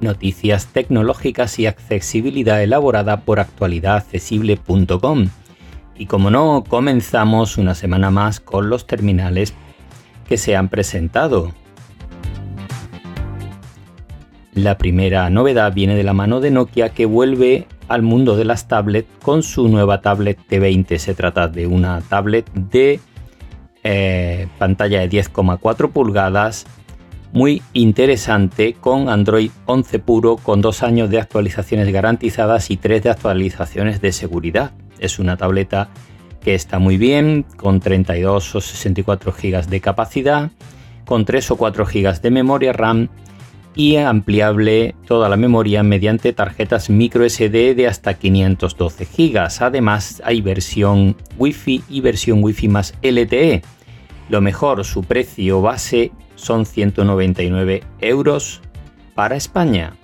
noticias tecnológicas y accesibilidad elaborada por actualidadaccesible.com. Y como no, comenzamos una semana más con los terminales que se han presentado. La primera novedad viene de la mano de Nokia que vuelve al mundo de las tablets con su nueva tablet T20. Se trata de una tablet de eh, pantalla de 10,4 pulgadas muy interesante con Android 11 puro, con dos años de actualizaciones garantizadas y tres de actualizaciones de seguridad. Es una tableta que está muy bien, con 32 o 64 GB de capacidad, con 3 o 4 GB de memoria RAM y ampliable toda la memoria mediante tarjetas micro SD de hasta 512 GB. Además hay versión Wi-Fi y versión Wi-Fi más LTE. Lo mejor, su precio base son 199 euros para España.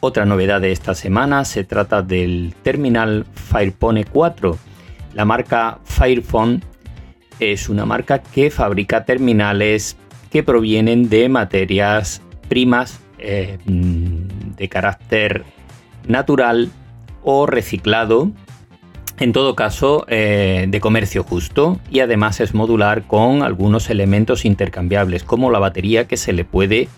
Otra novedad de esta semana se trata del terminal Firephone 4. La marca Firephone es una marca que fabrica terminales que provienen de materias primas eh, de carácter natural o reciclado, en todo caso eh, de comercio justo y además es modular con algunos elementos intercambiables como la batería que se le puede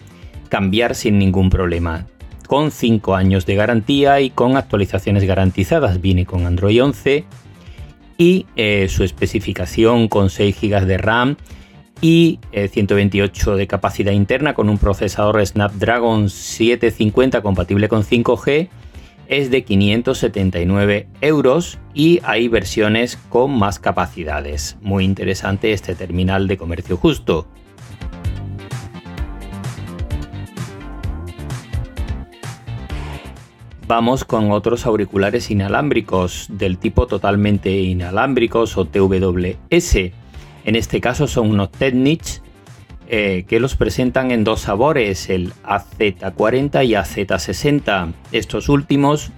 cambiar sin ningún problema. Con 5 años de garantía y con actualizaciones garantizadas. Viene con Android 11 y eh, su especificación con 6 GB de RAM y 128 eh, de capacidad interna con un procesador Snapdragon 750 compatible con 5G es de 579 euros y hay versiones con más capacidades. Muy interesante este terminal de comercio justo. Vamos con otros auriculares inalámbricos del tipo totalmente inalámbricos o TWS. En este caso son unos Technics eh, que los presentan en dos sabores, el AZ40 y AZ60. Estos últimos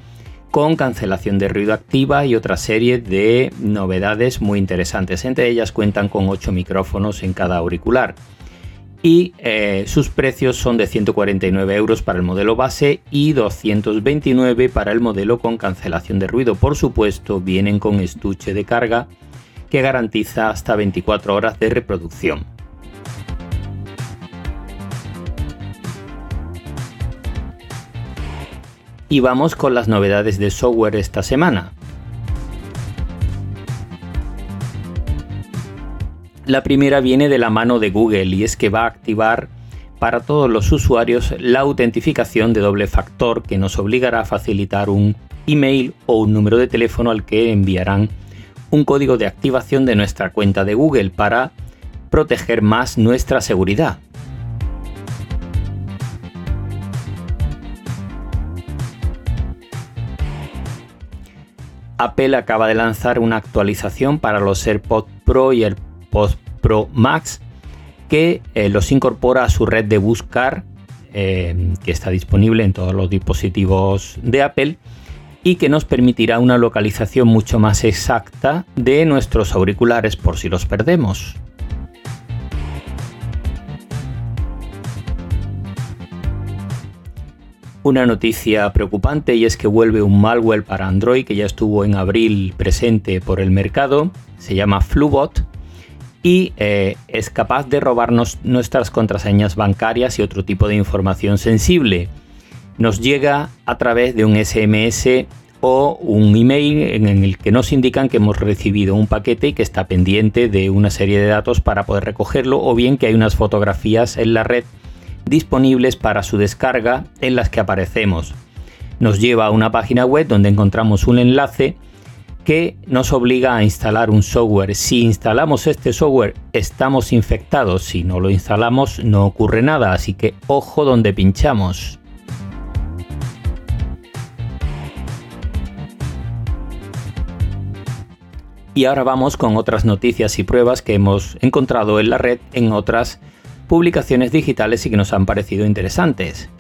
con cancelación de ruido activa y otra serie de novedades muy interesantes. Entre ellas cuentan con 8 micrófonos en cada auricular. Y eh, sus precios son de 149 euros para el modelo base y 229 para el modelo con cancelación de ruido. Por supuesto, vienen con estuche de carga que garantiza hasta 24 horas de reproducción. Y vamos con las novedades de software esta semana. La primera viene de la mano de Google y es que va a activar para todos los usuarios la autentificación de doble factor que nos obligará a facilitar un email o un número de teléfono al que enviarán un código de activación de nuestra cuenta de Google para proteger más nuestra seguridad. Apple acaba de lanzar una actualización para los AirPods Pro y AirPods Pro Max que eh, los incorpora a su red de buscar eh, que está disponible en todos los dispositivos de Apple y que nos permitirá una localización mucho más exacta de nuestros auriculares por si los perdemos. Una noticia preocupante y es que vuelve un malware para Android que ya estuvo en abril presente por el mercado, se llama Flubot y eh, es capaz de robarnos nuestras contraseñas bancarias y otro tipo de información sensible. Nos llega a través de un SMS un email en el que nos indican que hemos recibido un paquete y que está pendiente de una serie de datos para poder recogerlo o bien que hay unas fotografías en la red disponibles para su descarga en las que aparecemos. Nos lleva a una página web donde encontramos un enlace que nos obliga a instalar un software. Si instalamos este software estamos infectados, si no lo instalamos no ocurre nada, así que ojo donde pinchamos. Y ahora vamos con otras noticias y pruebas que hemos encontrado en la red en otras publicaciones digitales y que nos han parecido interesantes.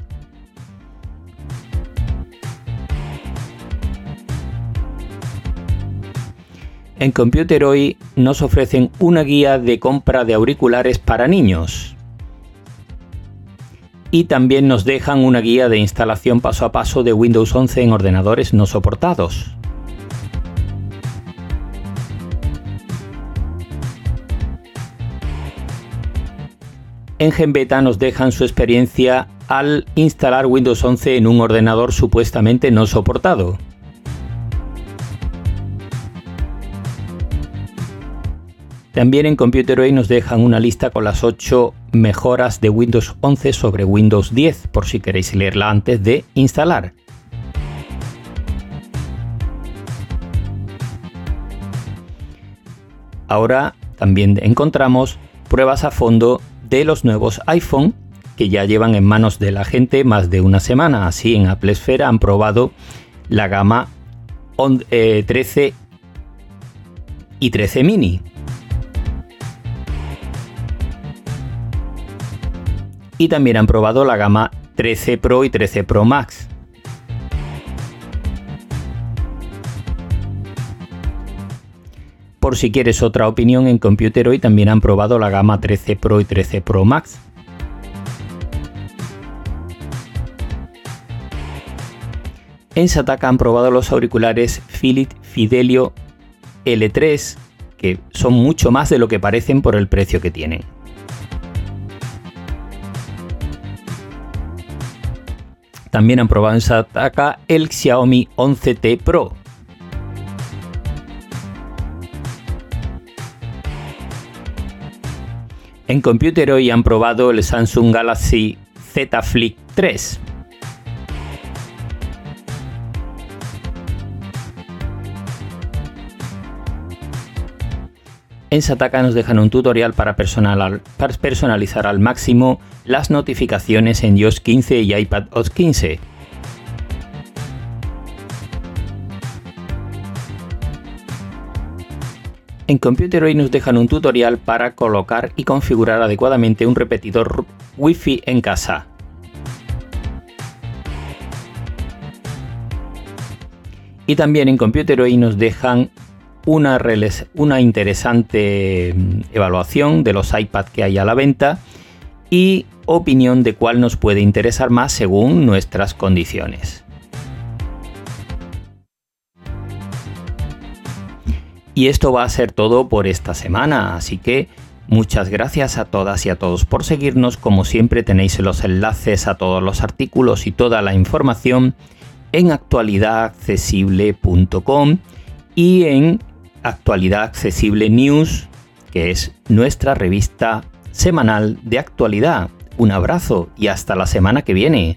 En Computer hoy nos ofrecen una guía de compra de auriculares para niños. Y también nos dejan una guía de instalación paso a paso de Windows 11 en ordenadores no soportados. En GenBeta nos dejan su experiencia al instalar Windows 11 en un ordenador supuestamente no soportado. También en ComputerOid nos dejan una lista con las 8 mejoras de Windows 11 sobre Windows 10, por si queréis leerla antes de instalar. Ahora también encontramos pruebas a fondo de los nuevos iPhone que ya llevan en manos de la gente más de una semana. Así en Apple Esfera han probado la gama 13 eh, y 13 mini. y también han probado la gama 13 Pro y 13 Pro Max. Por si quieres otra opinión en Computer hoy también han probado la gama 13 Pro y 13 Pro Max. En Sataka han probado los auriculares Philips Fidelio L3, que son mucho más de lo que parecen por el precio que tienen. También han probado en Sataka el Xiaomi 11T Pro. En Computer hoy han probado el Samsung Galaxy Z Flip 3. En Sataka nos dejan un tutorial para, personalizar al máximo las notificaciones en iOS 15 y iPadOS 15. En Computer hoy nos dejan un tutorial para colocar y configurar adecuadamente un repetidor Wi-Fi en casa. Y también en Computer hoy nos dejan una, una interesante mm, evaluación de los iPad que hay a la venta y opinión de cuál nos puede interesar más según nuestras condiciones. Y esto va a ser todo por esta semana, así que muchas gracias a todas y a todos por seguirnos. Como siempre tenéis los enlaces a todos los artículos y toda la información en actualidadaccesible.com y en Actualidad Accesible News, que es nuestra revista semanal de actualidad. Un abrazo y hasta la semana que viene.